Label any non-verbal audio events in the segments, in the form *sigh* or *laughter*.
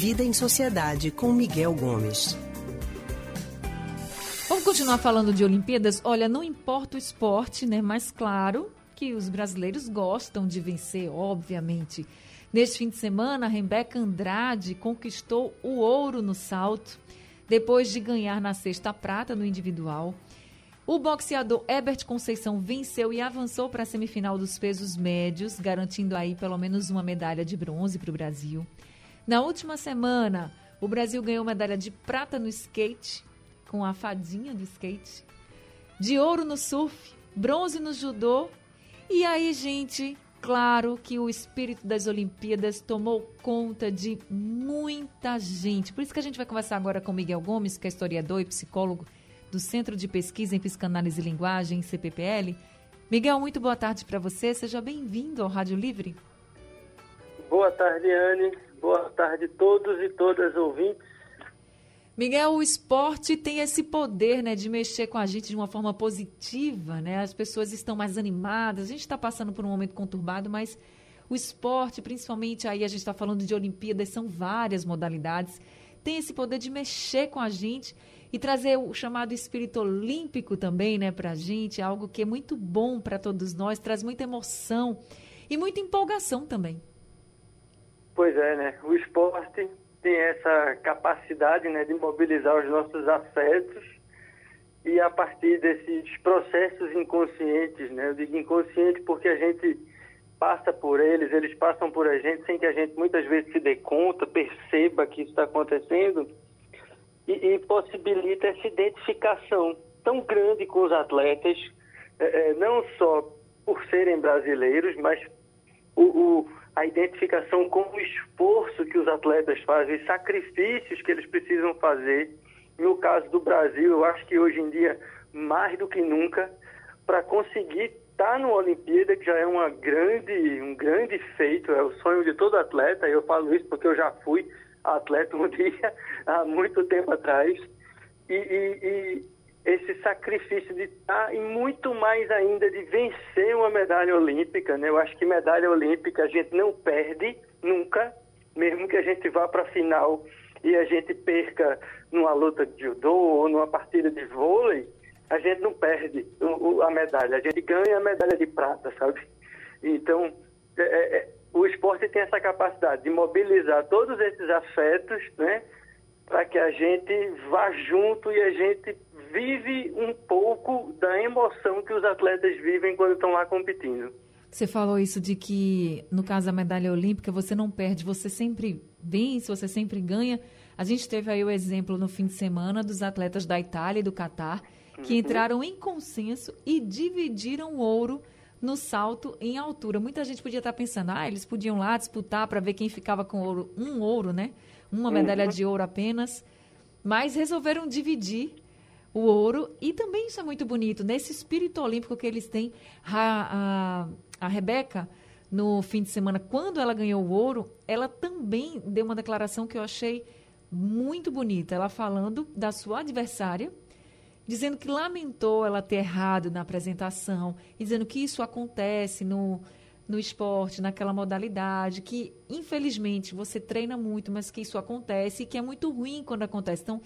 Vida em Sociedade com Miguel Gomes. Vamos continuar falando de Olimpíadas? Olha, não importa o esporte, né? Mas claro que os brasileiros gostam de vencer, obviamente. Neste fim de semana, a Rebeca Andrade conquistou o ouro no salto, depois de ganhar na sexta prata no individual. O boxeador Herbert Conceição venceu e avançou para a semifinal dos pesos médios, garantindo aí pelo menos uma medalha de bronze para o Brasil. Na última semana, o Brasil ganhou medalha de prata no skate, com a fadinha do skate, de ouro no surf, bronze no judô. E aí, gente, claro que o espírito das Olimpíadas tomou conta de muita gente. Por isso que a gente vai conversar agora com Miguel Gomes, que é historiador e psicólogo do Centro de Pesquisa em Psicanálise e Linguagem, CPPL. Miguel, muito boa tarde para você. Seja bem-vindo ao Rádio Livre. Boa tarde, Anne. Boa tarde a todos e todas ouvintes. Miguel, o esporte tem esse poder, né, de mexer com a gente de uma forma positiva, né? As pessoas estão mais animadas. A gente está passando por um momento conturbado, mas o esporte, principalmente aí a gente está falando de Olimpíadas, são várias modalidades, tem esse poder de mexer com a gente e trazer o chamado espírito olímpico também, né, para a gente, algo que é muito bom para todos nós, traz muita emoção e muita empolgação também. Pois é, né? O esporte tem essa capacidade, né, de mobilizar os nossos afetos e a partir desses processos inconscientes, né? Eu digo inconsciente porque a gente passa por eles, eles passam por a gente sem que a gente muitas vezes se dê conta, perceba que isso está acontecendo e, e, possibilita essa identificação tão grande com os atletas, é, é, não só por serem brasileiros, mas o, o, a identificação com o esforço que os atletas fazem, os sacrifícios que eles precisam fazer. No caso do Brasil, eu acho que hoje em dia, mais do que nunca, para conseguir estar tá no Olimpíada, que já é uma grande, um grande feito, é o sonho de todo atleta, eu falo isso porque eu já fui atleta *laughs* um dia, há muito tempo atrás, e, e, e esse sacrifício de estar e muito mais ainda de vencer uma medalha olímpica, né? Eu acho que medalha olímpica a gente não perde nunca, mesmo que a gente vá para a final e a gente perca numa luta de judô ou numa partida de vôlei, a gente não perde a medalha, a gente ganha a medalha de prata, sabe? Então, é, é, é o esporte tem essa capacidade de mobilizar todos esses afetos, né? Para que a gente vá junto e a gente vive um pouco da emoção que os atletas vivem quando estão lá competindo. Você falou isso de que, no caso da medalha olímpica, você não perde, você sempre vence, você sempre ganha. A gente teve aí o exemplo no fim de semana dos atletas da Itália e do Catar, que uhum. entraram em consenso e dividiram o ouro no salto em altura. Muita gente podia estar pensando, ah, eles podiam lá disputar para ver quem ficava com ouro, um ouro, né? Uma medalha uhum. de ouro apenas. Mas resolveram dividir o ouro. E também isso é muito bonito, nesse espírito olímpico que eles têm. A, a, a Rebeca, no fim de semana, quando ela ganhou o ouro, ela também deu uma declaração que eu achei muito bonita. Ela falando da sua adversária, dizendo que lamentou ela ter errado na apresentação, dizendo que isso acontece no, no esporte, naquela modalidade, que infelizmente você treina muito, mas que isso acontece e que é muito ruim quando acontece. Então,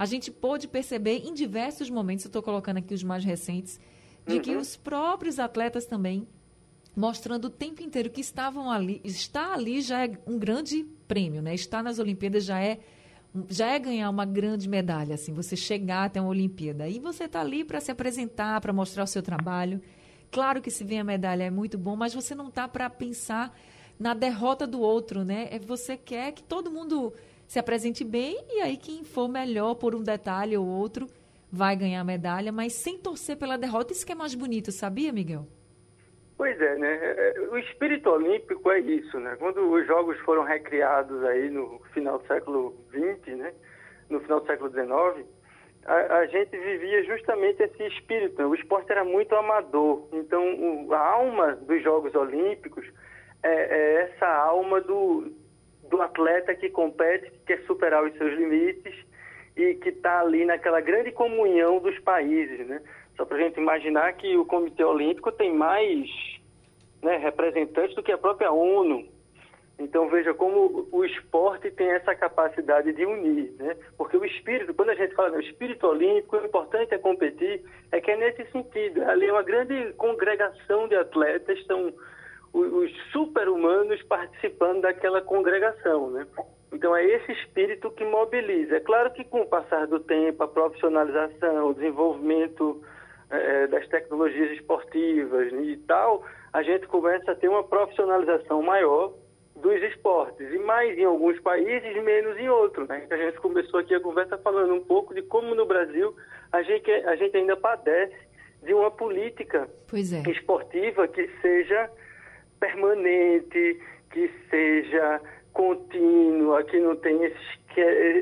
a gente pôde perceber em diversos momentos, eu estou colocando aqui os mais recentes, de uhum. que os próprios atletas também mostrando o tempo inteiro que estavam ali, está ali já é um grande prêmio, né? Estar nas Olimpíadas já é já é ganhar uma grande medalha, assim, você chegar até uma Olimpíada. E você está ali para se apresentar, para mostrar o seu trabalho. Claro que se vem a medalha é muito bom, mas você não está para pensar na derrota do outro, né? É você quer que todo mundo se apresente bem e aí quem for melhor por um detalhe ou outro vai ganhar a medalha, mas sem torcer pela derrota. Isso que é mais bonito, sabia, Miguel? Pois é, né? É, é, o espírito olímpico é isso, né? Quando os jogos foram recriados aí no final do século XX, né? No final do século XIX, a, a gente vivia justamente esse espírito. Né? O esporte era muito amador. Então, o, a alma dos Jogos Olímpicos é, é essa alma do, do atleta que compete, que quer superar os seus limites e que está ali naquela grande comunhão dos países, né? Só para a gente imaginar que o Comitê Olímpico tem mais né, representantes do que a própria ONU. Então veja como o esporte tem essa capacidade de unir, né? Porque o espírito, quando a gente fala no espírito olímpico, o importante é competir, é que é nesse sentido. Ali é uma grande congregação de atletas, estão os super-humanos participando daquela congregação, né? Então é esse espírito que mobiliza. É claro que com o passar do tempo, a profissionalização, o desenvolvimento é, das tecnologias esportivas e tal, a gente começa a ter uma profissionalização maior dos esportes, e mais em alguns países, menos em outros. Né? A gente começou aqui a conversa falando um pouco de como no Brasil a gente, a gente ainda padece de uma política é. esportiva que seja permanente, que seja contínua, que não tenha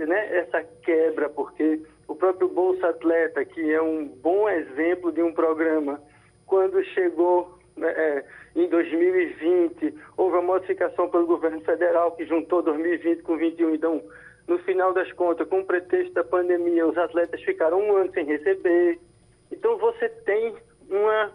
né, essa quebra, porque o próprio Bolsa Atleta, que é um bom exemplo de um programa, quando chegou né, é, em 2020, houve a modificação pelo governo federal que juntou 2020 com 2021. Então, no final das contas, com o pretexto da pandemia, os atletas ficaram um ano sem receber. Então, você tem uma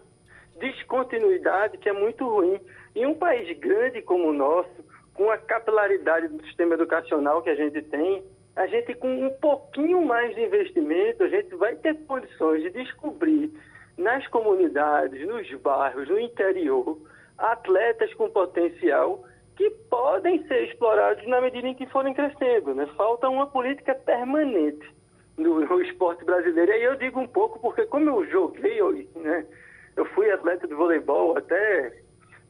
descontinuidade que é muito ruim. Em um país grande como o nosso, com a capilaridade do sistema educacional que a gente tem, a gente com um pouquinho mais de investimento, a gente vai ter condições de descobrir nas comunidades, nos bairros, no interior, atletas com potencial que podem ser explorados na medida em que forem crescendo. Né? Falta uma política permanente no, no esporte brasileiro. E aí eu digo um pouco porque como eu joguei, né, eu fui atleta de voleibol até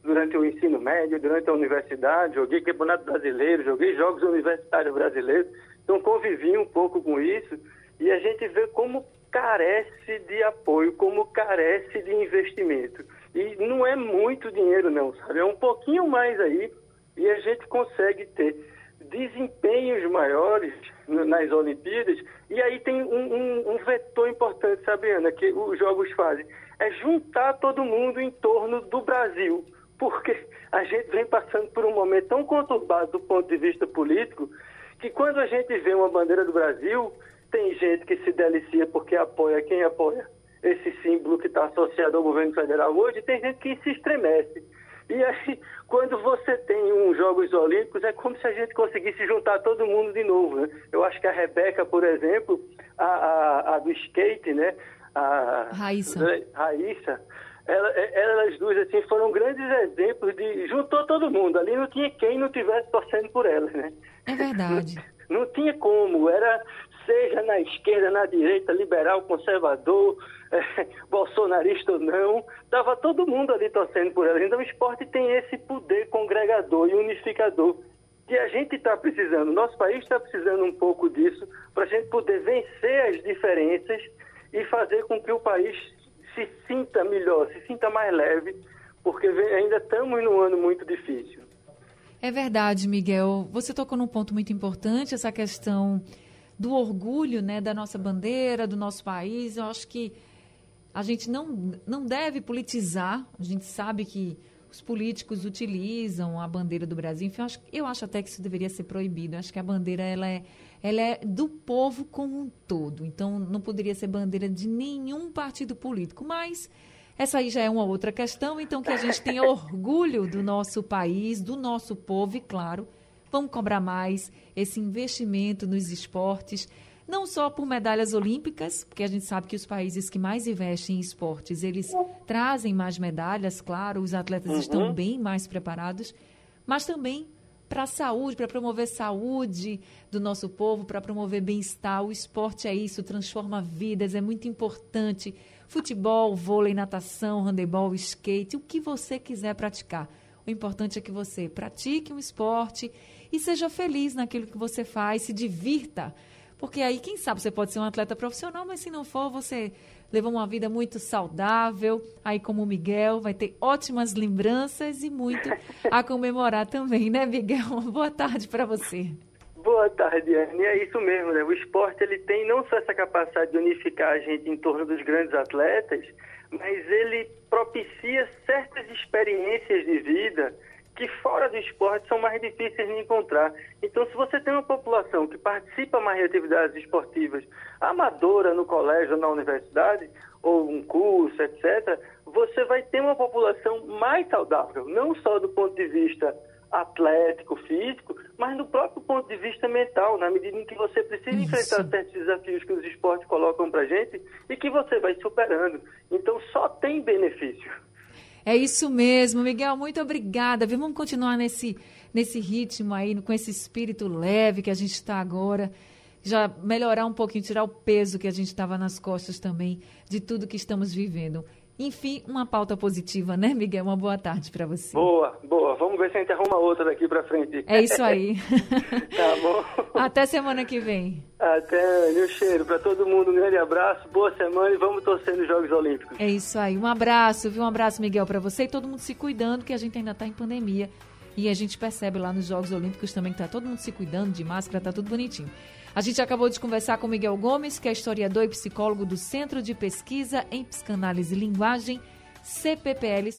durante o ensino médio, durante a universidade, joguei campeonato brasileiro, joguei jogos universitários brasileiros, então convivi um pouco com isso e a gente vê como carece de apoio, como carece de investimento. E não é muito dinheiro não, sabe? É um pouquinho mais aí e a gente consegue ter desempenhos maiores nas Olimpíadas. E aí tem um, um, um vetor importante, sabe, Ana, que os Jogos fazem. É juntar todo mundo em torno do Brasil. Porque a gente vem passando por um momento tão conturbado do ponto de vista político que quando a gente vê uma bandeira do Brasil, tem gente que se delicia porque apoia quem apoia esse símbolo que está associado ao governo federal hoje, tem gente que se estremece. E aí, quando você tem uns Jogos Olímpicos, é como se a gente conseguisse juntar todo mundo de novo. Né? Eu acho que a Rebeca, por exemplo, a, a, a do skate, né? A Raíssa. Raíssa ela, elas duas assim foram grandes exemplos de juntou todo mundo ali não tinha quem não tivesse torcendo por elas né é verdade *laughs* não, não tinha como era seja na esquerda na direita liberal conservador é, *laughs* bolsonarista ou não estava todo mundo ali torcendo por elas então o esporte tem esse poder congregador e unificador que a gente está precisando nosso país está precisando um pouco disso para a gente poder vencer as diferenças e fazer com que o país se sinta melhor, se sinta mais leve, porque ainda estamos num ano muito difícil. É verdade, Miguel. Você tocou num ponto muito importante, essa questão do orgulho né, da nossa bandeira, do nosso país. Eu acho que a gente não, não deve politizar. A gente sabe que os políticos utilizam a bandeira do Brasil. Enfim, eu acho, eu acho até que isso deveria ser proibido. Eu acho que a bandeira ela é, ela é do povo como um todo. Então, não poderia ser bandeira de nenhum partido político. Mas essa aí já é uma outra questão. Então, que a gente tenha orgulho do nosso país, do nosso povo e, claro, vamos cobrar mais esse investimento nos esportes não só por medalhas olímpicas, porque a gente sabe que os países que mais investem em esportes, eles trazem mais medalhas, claro, os atletas uhum. estão bem mais preparados, mas também para a saúde, para promover saúde do nosso povo, para promover bem-estar. O esporte é isso, transforma vidas, é muito importante. Futebol, vôlei, natação, handebol, skate, o que você quiser praticar. O importante é que você pratique um esporte e seja feliz naquilo que você faz, se divirta porque aí, quem sabe, você pode ser um atleta profissional, mas se não for, você levou uma vida muito saudável. Aí, como o Miguel, vai ter ótimas lembranças e muito a comemorar também, né, Miguel? *laughs* Boa tarde para você. Boa tarde, Anne. É isso mesmo, né? O esporte ele tem não só essa capacidade de unificar a gente em torno dos grandes atletas, mas ele propicia certas experiências de vida que fora do esporte são mais difíceis de encontrar. Então, se você tem uma população que participa mais de atividades esportivas amadora no colégio, na universidade, ou um curso, etc., você vai ter uma população mais saudável, não só do ponto de vista atlético, físico, mas no próprio ponto de vista mental, na medida em que você precisa Isso. enfrentar certos desafios que os esportes colocam para gente e que você vai superando. Então só tem benefício. É isso mesmo, Miguel. Muito obrigada. Vamos continuar nesse, nesse ritmo aí, com esse espírito leve que a gente está agora. Já melhorar um pouquinho, tirar o peso que a gente estava nas costas também de tudo que estamos vivendo. Enfim, uma pauta positiva, né, Miguel? Uma boa tarde para você. Boa, boa. Vamos ver se a gente arruma outra daqui para frente. É isso aí. *laughs* tá bom. Até semana que vem. Até, meu cheiro. Para todo mundo, um grande abraço, boa semana e vamos torcer nos Jogos Olímpicos. É isso aí. Um abraço, viu? Um abraço, Miguel, para você e todo mundo se cuidando, que a gente ainda está em pandemia. E a gente percebe lá nos Jogos Olímpicos também que tá todo mundo se cuidando de máscara, tá tudo bonitinho. A gente acabou de conversar com Miguel Gomes, que é historiador e psicólogo do Centro de Pesquisa em Psicanálise e Linguagem, CPPL.